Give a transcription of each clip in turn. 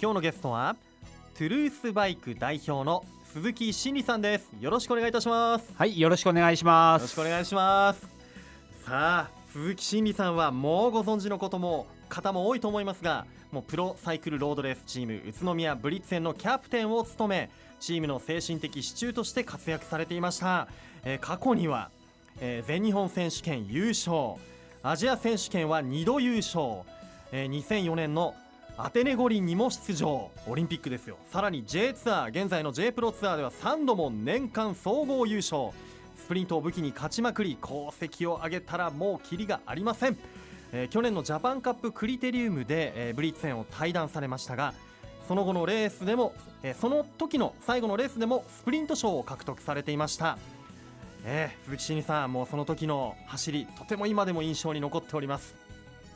今日のゲストはトゥルースバイク代表の鈴木真理さんです。よろしくお願いいたします。はいよろしくお願いします。よろしくお願いします。さあ鈴木真理さんはもうご存知のことも方も多いと思いますがもうプロサイクルロードレースチーム宇都宮ブリッツェンのキャプテンを務めチームの精神的支柱として活躍されていました、えー、過去には、えー、全日本選手権優勝アジア選手権は2度優勝、えー、2004年のアテネ五輪にも出場。オリンピックですよ。さらに J ツアー現在の J プロツアーでは3度も年間総合優勝。スプリントを武器に勝ちまくり功績を上げたらもうキリがありません、えー、去年のジャパンカップクリテリウムで、えー、ブリッツェンを退団されましたがその後のレースでも、えー、その時の最後のレースでもスプリント賞を獲得されていました、えー、鈴木真さんもうその時の走りとても今でも印象に残っております。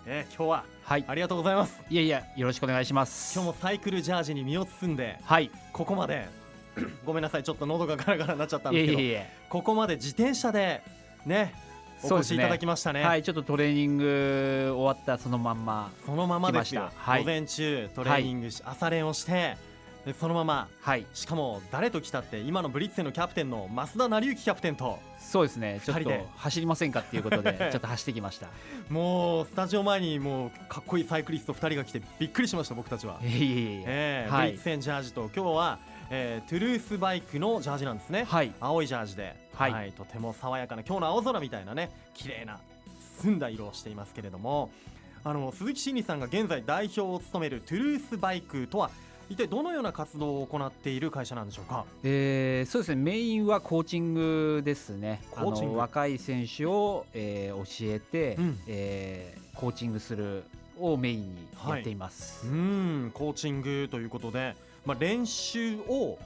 えー、今日は、はい、ありがとうございます。いやいやよろしくお願いします。今日もサイクルジャージに身を包んで、はい、ここまで ごめんなさいちょっと喉がガラガラになっちゃったんですけどいやいやここまで自転車でねお越しいただきましたね、ね、はいちょっとトレーニング終わったそのまんまそのままですよ、はい、午前中トレーニングし、はい、朝練をしてでそのまま、はい、しかも誰と来たって今のブリッツェのキャプテンの増田成之キャプテンと。そうですね。ちょっと走りませんかっていうことで ちょっと走ってきました。もうスタジオ前にもうかっこいいサイクリスト2人が来てびっくりしました僕たちは、えーえー、はい、ブリッツェンジャージと今日は、えー、トゥルースバイクのジャージなんですね、はい、青いジャージで、はい、はい、とても爽やかな今日の青空みたいなね綺麗な澄んだ色をしていますけれども。あの鈴木真理さんが現在代表を務めるトゥルースバイクとは一体どのような活動を行っている会社なんでしょうか、えー、そうですね。メインはコーチングですね。あの若い選手を、えー、教えて、うん、えー、コーチングするをメインにやっています、はい、うん。コーチングということで、まあ、練習を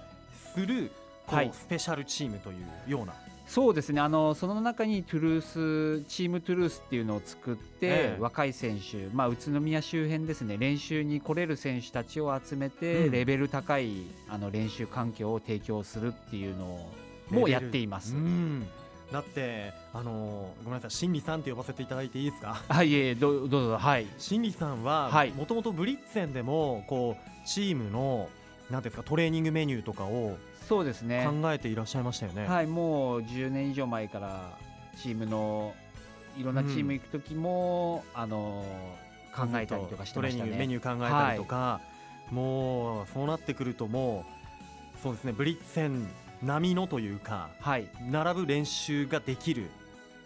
するこのスペシャルチームというような、はいそうですね。あのその中にトゥルースチームトゥルースっていうのを作って、ええ、若い選手、まあ、宇都宮周辺ですね。練習に来れる選手たちを集めて、うん、レベル高いあの練習環境を提供するっていうのもやっています。だってあのごめんなさい。心理さんって呼ばせていただいていいですか？はいえどうぞ。はい。心理さんはもともとブリッツェンでもこうチームのなんですかトレーニングメニューとかをそうですね考えていらっしゃいましたよね。はいもう10年以上前からチームのいろんなチーム行く時も、うん、あの考えたりとかしてましたね。トレーニングメニュー考えたりとか、はい、もうそうなってくるともうそうですねブリッツェン並みのというか、はい、並ぶ練習ができる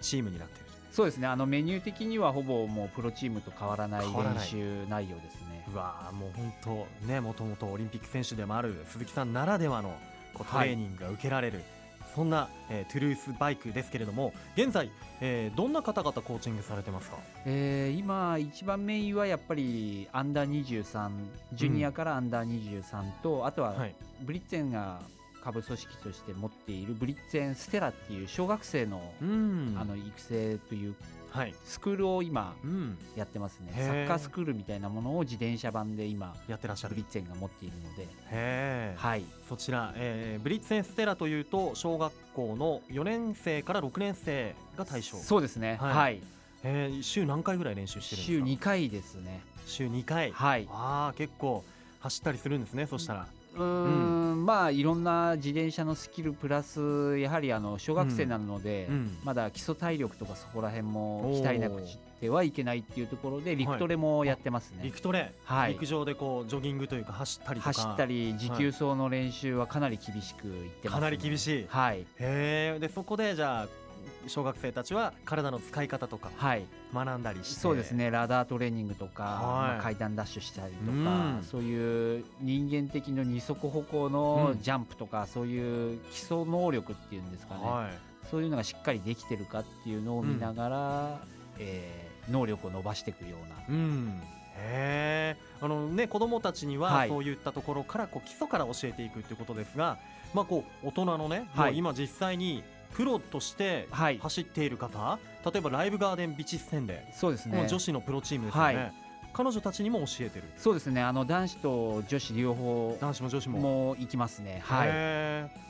チームになっている。そうですねあのメニュー的にはほぼもうプロチームと変わらない練習内容ですね。うわもう本当ねもともとオリンピック選手でもある鈴木さんならではのこうトレーニングが受けられる、はい、そんな、えー、トゥルースバイクですけれども現在、えー、どんな方々コーチングされてますか、えー、今一番メインはやっぱりアンダー23ジュニアからアンダー23と、うん、あとはブリッツェンが下部組織として持っているブリッツェンステラっていう小学生の,、あの育成というはい、スクールを今やってますね、うん、サッカースクールみたいなものを自転車版で今やってらっしゃる。ブリッツェンが持っているので。はい、そちら、えー、ブリッツェンステラというと小学校の4年生から6年生が対象。そうですね。はい、はい、えー、週何回ぐらい練習してるんですか？週2回ですね。週2回。はい。ああ結構走ったりするんですねそしたらうん、まあいろんな自転車のスキルプラスやはりあの小学生なので、うん、まだ基礎体力とかそこら辺も鍛えなくてはいけないっていうところで陸トレもやってますね、はい、陸トレ、はい、陸上でこうジョギングというか走ったり走ったり持久走の練習はかなり厳しくいってます、ね、かなり厳しい。はい。へえでそこでじゃあ小学生たちは体の使い方とか学んだりして、そうですね。ラダートレーニングとか、はい。まあ、階段ダッシュしたりとか、そういう人間的の二足歩行のジャンプとか、うん、そういう基礎能力っていうんですかね、はい、そういうのがしっかりできてるかっていうのを見ながら、うん、えー、能力を伸ばしていくような。うん。へあのね子供たちにはそういったところからこう基礎から教えていくっていうことですが、まあこう大人のね、はい、今実際にプロとして走っている方、はい、例えばライブガーデンビチス戦でそうですね。女子のプロチームですよね、はい、彼女たちにも教えてるそうですね。あの男子と女子両方男子も女子も。も行きますね。はい。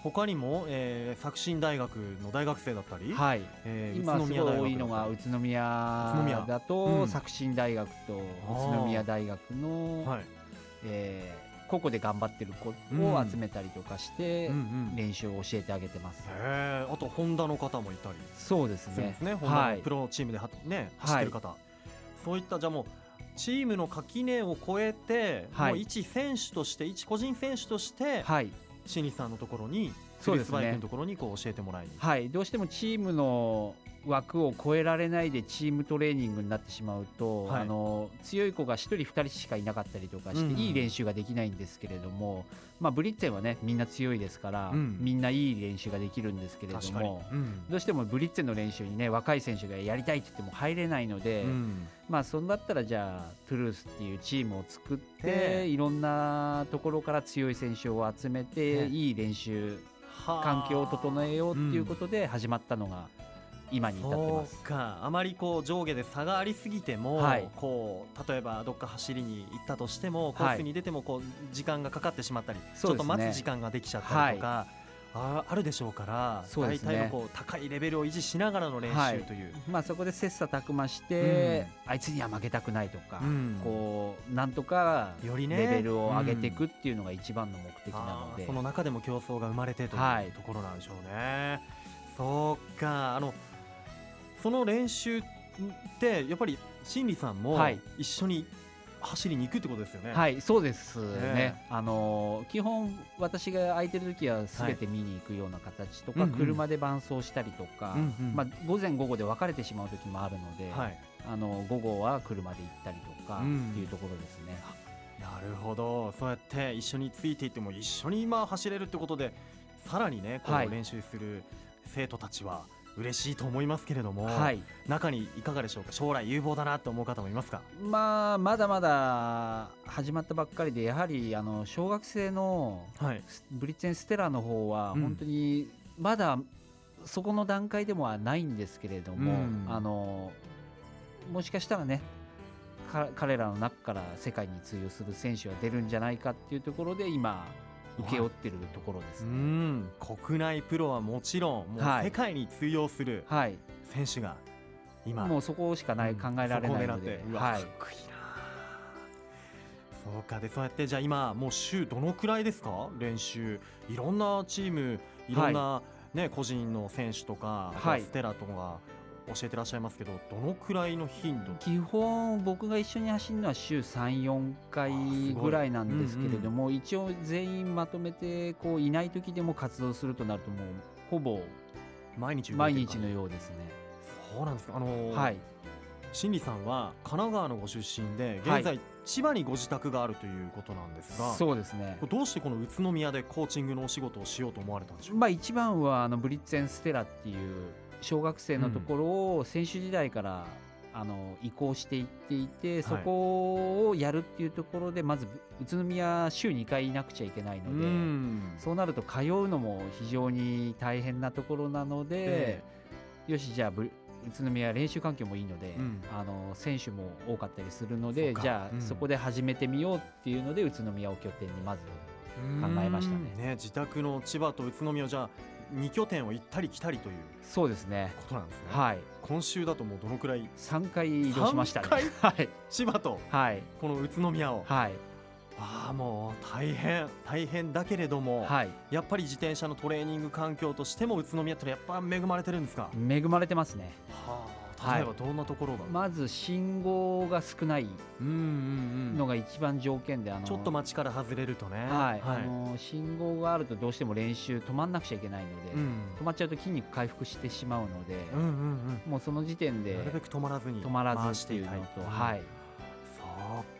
他にも、えー、作新大学の大学生だったり、はい。えー、今すごい多いのが宇都宮。だと、うん、作新大学と宇都宮大学の、はい。えー個々で頑張ってる子を集めたりとかしてうんうん。練習を教えてあげてます、へえあとホンダの方もいたり。そうですね。ですね。ホンダはいのプロチームではね走ってる方、そういったじゃあもうチームの垣根を越えて、はい。もう一選手として一個人選手としてはい。シニさんのところにそうですね。バイクのところにこう教えてもらいに。はい、どうしてもチームの枠を超えられないでチームトレーニングになってしまうと、はい。あの強い子が1人、2人しかいなかったりとかして、いい練習ができないんですけれども、まあ、ブリッツェンはねみんな強いですから、うん。みんないい練習ができるんですけれども、うん。どうしてもブリッツェンの練習にね若い選手がやりたいって言っても入れないので、うん。まあそんだったらじゃあトゥルースっていうチームを作ってええいろんなところから強い選手を集めて、ね。いい練習はあ環境を整えようっていうことで始まったのが今に至ってます。そうか。あまりこう上下で差がありすぎても、はい。こう例えばどっか走りに行ったとしてもコースに出てもこう時間がかかってしまったり、ちょっと待つ時間ができちゃったりとか、ああるでしょうからね。大体のこう高いレベルを維持しながらの練はい習という、まあ、そこで切磋琢磨して、あいつには負けたくないとか、うん。こうなんとかよりねレベルを上げていくっていうのが一番の目的なので、あーその中でも競争が生まれてとはい。いうところなんでしょうね。そうか。あのその練習ってやっぱり心理さんもはい。一緒に走りに行くってことですよね。はいそうですね、ね。あの基本私が空いてる時は全て見に行くような形とか、うんうん。車で伴走したりとか、うんうん。まあ、午前午後で分かれてしまう時もあるので、はい、あの午後は車で行ったりとかうん。っていうところですね。なるほど。そうやって一緒についていっても一緒に今走れるってことでさらにねこはい。う練習する生徒たちは嬉しいと思いますけれども、はい。中にいかがでしょうか？将来有望だなと思う方もいますか？まあ、まだまだ始まったばっかりでやはりあの小学生のはい。ブリッツェン・ステラの方はうん。本当にまだそこの段階でもはないんですけれども、うん。あのもしかしたらねか彼らの中から世界に通用する選手が出るんじゃないかっていうところで今請け負ってるところですうね。ん。国内プロはもちろんもうはい。世界に通用するはい、選手が今、もうそこしかない、うん考えられないので、うわはい。かっ、こいいな。そうか。でそうやってじゃあ今もう週どのくらいですか？練習。いろんなチームいろんな、ね個人の選手とか、はい。ステラとか教えてらっしゃいますけどどのくらいの頻度？基本僕が一緒に走るのは週34回ぐらいなんですけれども、一応全員まとめてこういない時でも活動するとなるともうほぼ毎日毎日のようですね。そうなんですか。あのーはい、新里さんは神奈川のご出身ではい。現在、千葉にご自宅があるということなんですが、そうですね。どうしてこの宇都宮でコーチングのお仕事をしようと思われたんでしょう？か、まあ一番はあのブリッツェン・ステラっていう小学生のところを選手時代からあの移行していっていて、そこをやるっていうところでまず宇都宮週2回いなくちゃいけないので、うん。そうなると通うのも非常に大変なところなのでえ、よしじゃあ宇都宮は練習環境もいいので、うん。あの選手も多かったりするのでじゃあ、うん。そこで始めてみようっていうので宇都宮を拠点にまず考えましたね。うん。自宅の千葉と宇都宮をじゃあ2拠点を行ったり来たりというそうですね。ことなんですね、はい。今週だともうどのくらい？3回移動しましたね。三 はい。千葉と？はい。この宇都宮を？はい。ああもう大変大変だけれども、はい。やっぱり自転車のトレーニング環境としても宇都宮ってやっぱ恵まれてるんですか、恵まれてますね。は例えばどんなところが、まず信号が少ないのが一番条件であのちょっと街から外れるとね。はい、あの信号があるとどうしても練習止まんなくちゃいけないので、うん。止まっちゃうと筋肉回復してしまうので、うんうんうん。もうその時点でなるべく止まらずに止まら回ずっていうのと、はい、そ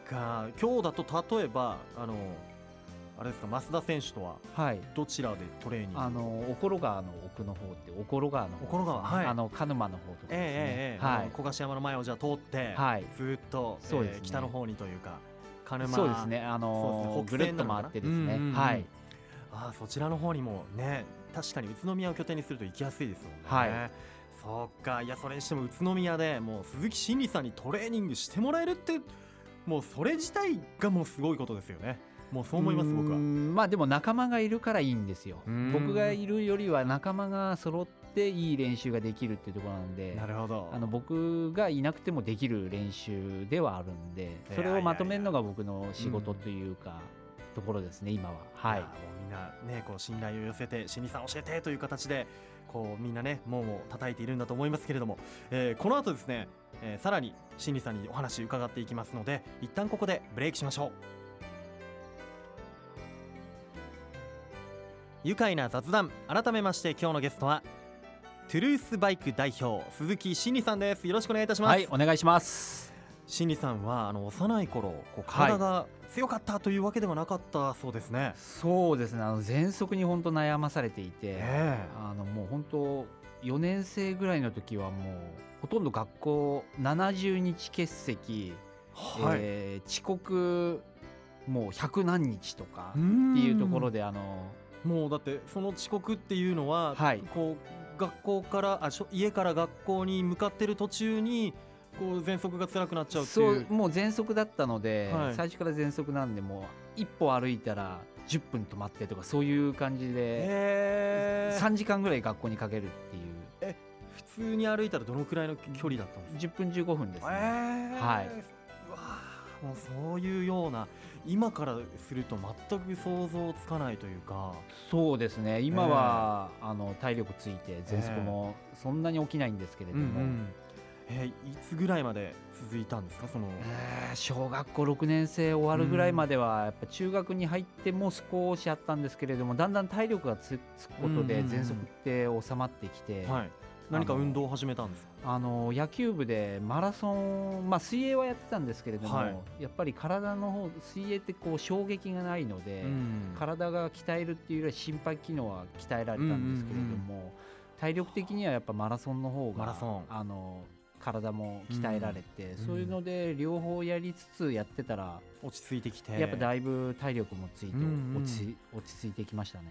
うか。今日だと例えばあのあれですか増田選手とははい、どちらでトレーニング？あのおころ川の奥の方っておころ川の方おころ川はい。あの鹿沼の方とかですね、ええええええ。はい。あの小笠山の前をじゃあ通って、はい。ずーっと、そうですね。えー北の方にというか鹿沼そうですね。あのですね。ぐるっと回ってですね、うんうんうん。はい。ああそちらの方にもね確かに宇都宮を拠点にすると行きやすいですもんね。はい。そうか。いやそれにしても宇都宮でもう鈴木真理さんにトレーニングしてもらえるってもうそれ自体がもうすごいことですよね。もうそう思います僕は。んまあでも仲間がいるからいいんですようん僕がいるよりは仲間が揃っていい練習ができるっていうところなんでなるほど。あの僕がいなくてもできる練習ではあるんでそれをまとめるのが僕の仕事というかところですね、今は。はい、もうみんな、ね、こう信頼を寄せて、新さん教えてという形で、こうみんなね、門を叩いているんだと思いますけれども、えー、この後ですね、えー、さらに新里さんにお話伺っていきますので、一旦ここでブレイクしましょう。愉快な雑談。改めまして今日のゲストはトゥルースバイク代表鈴木真理さんです。よろしくお願いいたします。はいお願いします。真理さんはあの幼い頃こう体が強かったというわけではなかったそうですね、はい、そうですね。あの喘息に本当悩まされていて、えー、あのもう本当4年生ぐらいの時はもうほとんど学校70日欠席、はい、えー、遅刻もう100何日とかっていうところであのもうだってその遅刻っていうのは、はい、こう学校からあ家から学校に向かってる途中にこう喘息が辛くなっちゃうっていう。もう喘息だったので、はい、最初から喘息なんでもう一歩歩いたら10分止まってとかそういう感じで3時間ぐらい学校にかけるっていう。え普通に歩いたらどのくらいの距離だったんですか？10分15分ですね、はい。うわもうそういうような今からすると全く想像つかないというか。そうですね。今は、えー、あの体力ついて喘息もそんなに起きないんですけれども、えーうんうん。えー、いつぐらいまで続いたんですか？その、えー、小学校6年生終わるぐらいまでは、やっぱ中学に入っても少しあったんですけれどもだんだん体力がつくことで喘息って収まってきて、はい、何か運動を始めたんですあの野球部でマラソン、まあ、水泳はやってたんですけれども、はい、やっぱり体の方水泳ってこう衝撃がないので、うん、体が鍛えるっていうよりは心肺機能は鍛えられたんですけれども、うんうん。うん、体力的にはやっぱマラソンの方があの体も鍛えられて、うん、そういうので両方やりつつやってたら落ち着いてきて。やっぱだいぶ体力もついて落ち,、落ち着いてきましたね。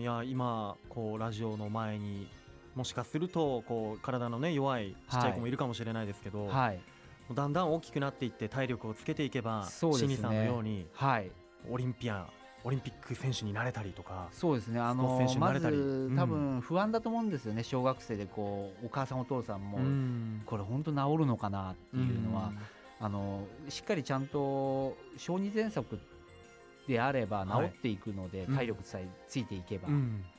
いや今こうラジオの前にもしかするとこう体のね弱いちっちゃい子もいるかもしれないですけど、はい、だんだん大きくなっていって体力をつけていけば、ね、シニさんのように、はい、オリンピアオリンピック選手になれたりとかそうですね。あのまず多分不安だと思うんですよね、小学生でこうお母さんお父さんも、これ本当治るのかなっていうのは、あのしっかりちゃんと小児喘息であれば治っていくので、体力さえついていけば、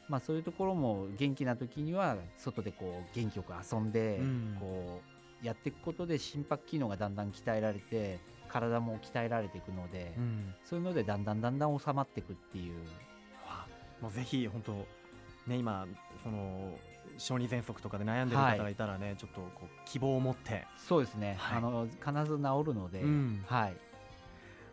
まあ、そういうところも元気な時には外でこう元気よく遊んで、こうやっていくことで心拍機能がだんだん鍛えられて体も鍛えられていくので、うん、そういうのでだんだんだんだん収まっていくっていう。もうぜひ本当ね今その小児喘息とかで悩んでる方がいたらね、はい、ちょっとこう希望を持って。そうですね、はい、あの必ず治るので、うん、はい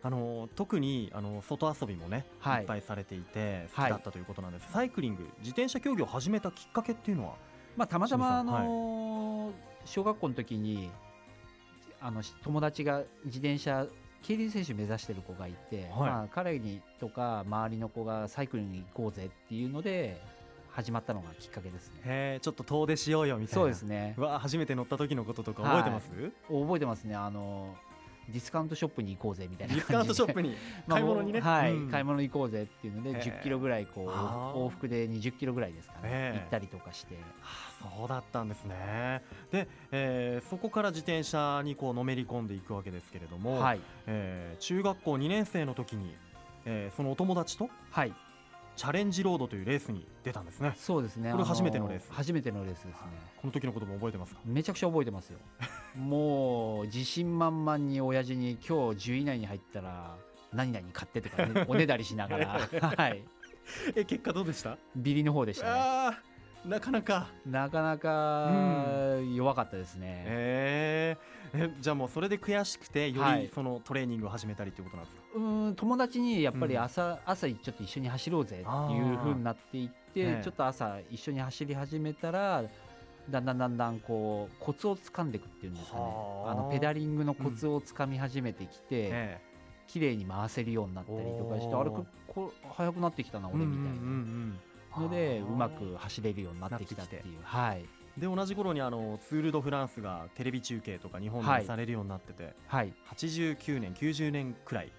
あの特にあの外遊びもね、はい、いっぱいされていて好きだったということなんです、サイクリング自転車競技を始めたきっかけっていうのは、まあ、たまたまあの、小学校の時にあの友達が自転車競輪選手目指してる子がいて、はい、まあ、彼にとか周りの子がサイクリングに行こうぜっていうので始まったのがきっかけですね。へちょっと遠出しようよみたいな。そうですね。わ初めて乗った時のこととか覚えてます？はい、覚えてますね。あのディスカウントショップに行こうぜみたいなディスカウントショップに？買い物にね、はい、うん、買い物に行こうぜっていうので10キロぐらいこう往復で20キロぐらいですかね。行ったりとかして、はあ、そうだったんですね。で、えー、そこから自転車にこうのめり込んでいくわけですけれども、はい。えー、中学校2年生の時に、えー、そのお友達と、はい、チャレンジロードというレースに出たんですね。そうですね。これ初めてのレース。初めてのレースですね。この時のことも覚えてますか？めちゃくちゃ覚えてますよ。もう自信満々に親父に今日10位以内に入ったら何々買ってとか、ね、おねだりしながら、はい。え結果どうでした？ビリの方でしたね。なかなかなかなか弱かったですね、えー、え じゃあもうそれで悔しくてよりそのトレーニングを始めたりっていうことなんですか、はい、うん友達にやっぱり朝、うん、朝ちょっと一緒に走ろうぜっていうふうになっていって、ちょっと朝一緒に走り始めたらだんだんだんだんこうコツをつかんでいくっていうんですかね。あ。のペダリングのコツをつかみ始めてきて、うん。ええ綺麗に回せるようになったりとかしてあれこ速くなってきたな俺みたいな、のでうまく走れるようになってきたっていう。はいで同じ頃にあのツール・ド・フランスがテレビ中継とか日本でされるようになってて、はい、89年90年くらい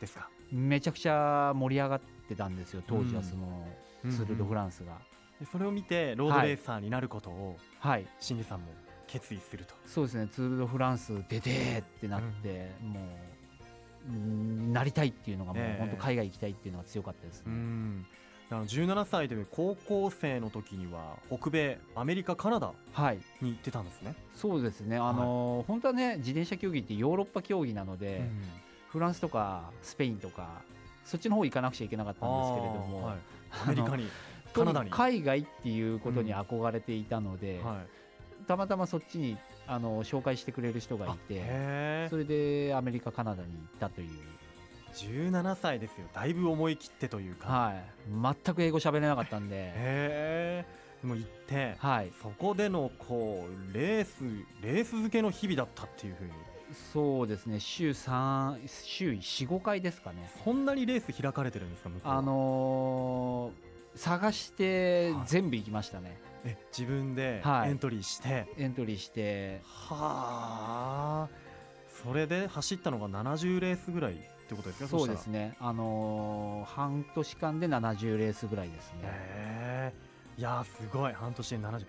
ですか？めちゃくちゃ盛り上がってたんですよ当時はその、ツール・ド・フランスが、でそれを見てロードレーサーになることを、はい、新次さんも決意すると。そうですねツール・ド・フランス出てってなって、うん、もうなりたいっていうのがもう本当海外行きたいっていうのが強かったです、ね、うんあの17歳で高校生の時には北米アメリカカナダに行ってたんですね、はい、そうですね。あの、はい、本当はね自転車競技ってヨーロッパ競技なので、うん、フランスとかスペインとかそっちの方行かなくちゃいけなかったんですけれども、はい、アメリカにカナダに。海外っていうことに憧れていたので、うんはい、たまたまそっちにあの紹介してくれる人がいてそれでアメリカカナダに行ったという17歳ですよ。だいぶ思い切ってというか、はい、全く英語喋れなかったんで。へえでも行って、はい、そこでのこうレースレース付けの日々だったっていうふうに。そうですね。週3週45回ですかね。そんなにレース開かれてるんですかあのー、探して全部行きましたね、え自分でエントリーして、はい、エントリーして。はあ。それで走ったのが70レースぐらいってことですか？そうですね。あのー、半年間で70レースぐらいですね。いやすごい。半年で70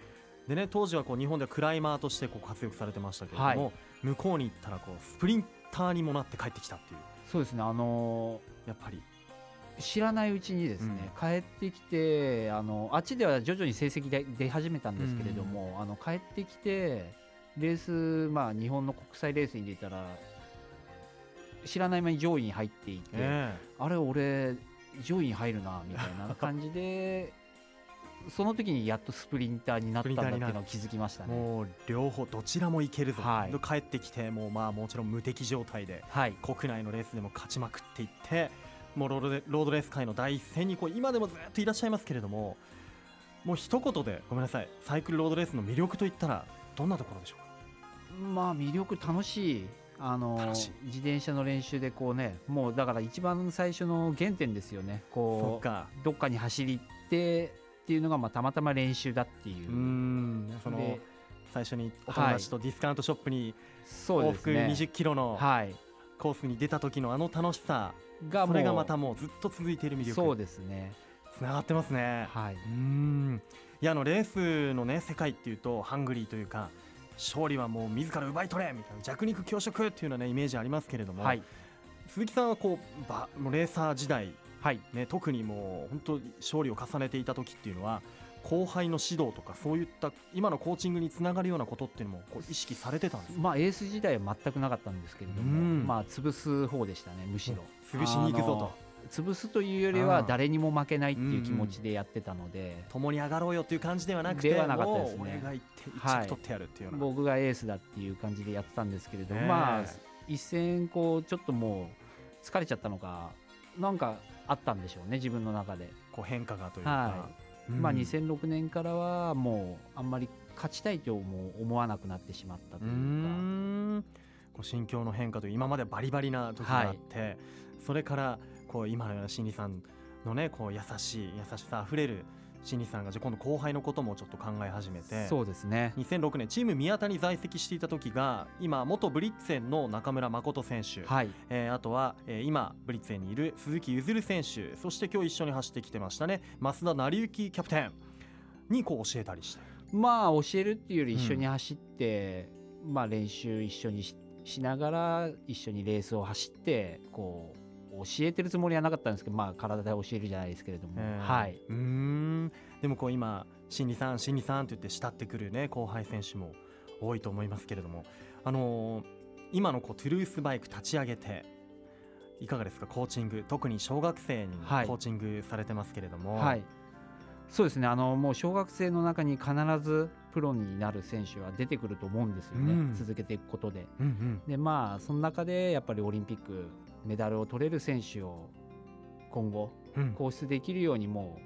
でね当時はこう日本ではクライマーとしてこう活躍されてましたけれども、はい、向こうに行ったらこうスプリンターにもなって帰ってきたっていう。そうですね。あのー、やっぱり。知らないうちにですね、うん、帰ってきてあのあっちでは徐々に成績で出始めたんですけれども、うん、あの帰ってきてレース、まあ、日本の国際レースに出たら知らない間に上位に入っていて、えー、あれ俺上位に入るなみたいな感じで その時にやっとスプリンターになったんだっていうのを気づきましたね。もう両方どちらもいけるぞ、はい、帰ってきてもうまあもちろん無敵状態で、はい、国内のレースでも勝ちまくっていってもうロードレース界の第一線にこう今でもずっといらっしゃいますけれどももう一言でごめんなさいサイクルロードレースの魅力といったらどんなところでしょうか？まあ魅力楽しいあの自転車の練習でこうねもうだから一番最初の原点ですよね。こうどっかに走り行ってっていうのがまあたまたま練習だっていう。うん。その最初にお友達とディスカウントショップに往復20キロのコースに出た時のあの楽しさがそれがまたもうずっと続いている魅力。そうですね。つながってますね。はい。うん。いやあのレースのね世界っていうとハングリーというか勝利はもう自ら奪い取れみたいな弱肉強食っていうような、ね、イメージありますけれども、はい、鈴木さんはこうバもうレーサー時代、はい。ね、特にもう本当勝利を重ねていた時っていうのは後輩の指導とかそういった今のコーチングにつながるようなことっていうのもこう意識されてたんですまあエース時代は全くなかったんですけれども、まあ潰す方でしたねむしろ。潰しに行くぞと潰すというよりは誰にも負けないっていう気持ちでやってたので、共に上がろうよっていう感じではなくてではなかったですね。俺が行って一着取ってやるっていう、はい、僕がエースだっていう感じでやってたんですけれども、まあ一戦こうちょっともう疲れちゃったのかなんかあったんでしょうね自分の中で。こう変化がというか、はい、まあ2006年からはもうあんまり勝ちたいとも思わなくなってしまったというか。こう心境の変化という今までバリバリな時があって、はい、それからこう今のような心理さんのねこう優しい優しさあふれる心理さんがじゃ今度後輩のこともちょっと考え始めてそうですね。2006年チーム宮田に在籍していた時が今元ブリッツェンの中村誠選手、はい。えー、あとは、えー、今ブリッツェンにいる鈴木譲選手そして今日一緒に走ってきてましたね増田成幸キャプテンにこう教えたりしてまあ教えるっていうより一緒に走って、うん、まあ練習一緒にしながら一緒にレースを走ってこう教えてるつもりはなかったんですけど、まあ、体で教えるじゃないですけれども、えー、はい、うん。でもこう今心理さん心理さんと言って慕ってくる、ね、後輩選手も多いと思いますけれども、あのー、今のこうトゥルースバイク立ち上げていかがですか？コーチング。特に小学生にコーチングされてますけれども。はい、はい、そうですね。あのもう小学生の中に必ずプロになる選手は出てくると思うんですよね、うん、続けていくことで。うんうん、でまあその中でやっぱりオリンピックメダルを取れる選手を今後、放出できるようにも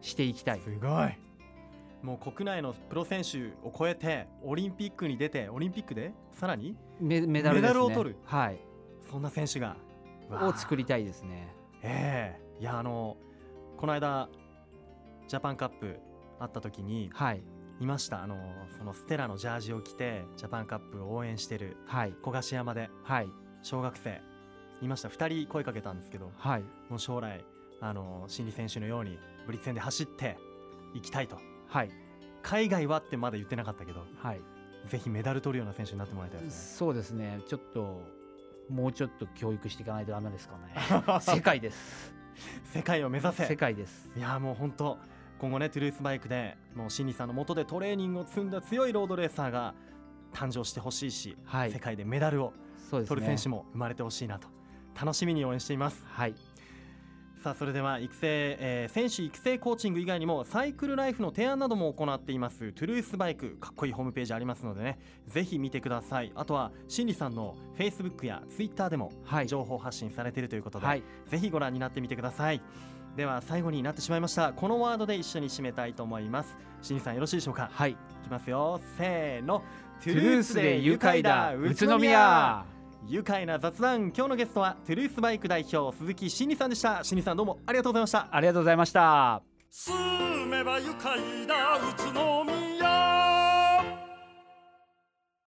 うしていきたい。すごい。もう国内のプロ選手を超えてオリンピックに出てオリンピックで？さらに？メメダル、ね、を取る、はい、そんな選手が。を作りたいですね。ええ。ー、いやあのこの間ジャパンカップあった時に、はい、いました。あのそのステラのジャージを着てジャパンカップを応援してる小菓子山で、はい、小学生いました。2人声かけたんですけど、はい、もう将来あの心理選手のようにブリッツ戦で走っていきたいと、はい、海外はってまだ言ってなかったけど、はい、ぜひメダル取るような選手になってもらいたいですね。そうですね。ちょっともうちょっと教育していかないとダメですかね。世界です。世界を目指せ。世界です。いやもう本当今後ねトゥルースバイクでもう新里さんの下でトレーニングを積んだ強いロードレーサーが誕生してほしいし、はい、世界でメダルを取る選手も生まれてほしいなと楽しみに応援しています。はい。さあそれでは育成、えー、選手育成コーチング以外にもサイクルライフの提案なども行っています。トゥルースバイクかっこいいホームページありますのでね。ぜひ見てください。あとはしんりさんのフェイスブックやツイッターでも情報発信されているということで、はい、ぜひご覧になってみてください。では最後になってしまいました。このワードで一緒に締めたいと思います。しんりさんよろしいでしょうか？はい。いきますよ。せーの。トゥルースで愉快だ。宇都宮愉快な雑談。今日のゲストはトゥルースバイク代表鈴木真理さんでした。真理さんどうもありがとうございました。ありがとうございました。住めば愉快だ。宇都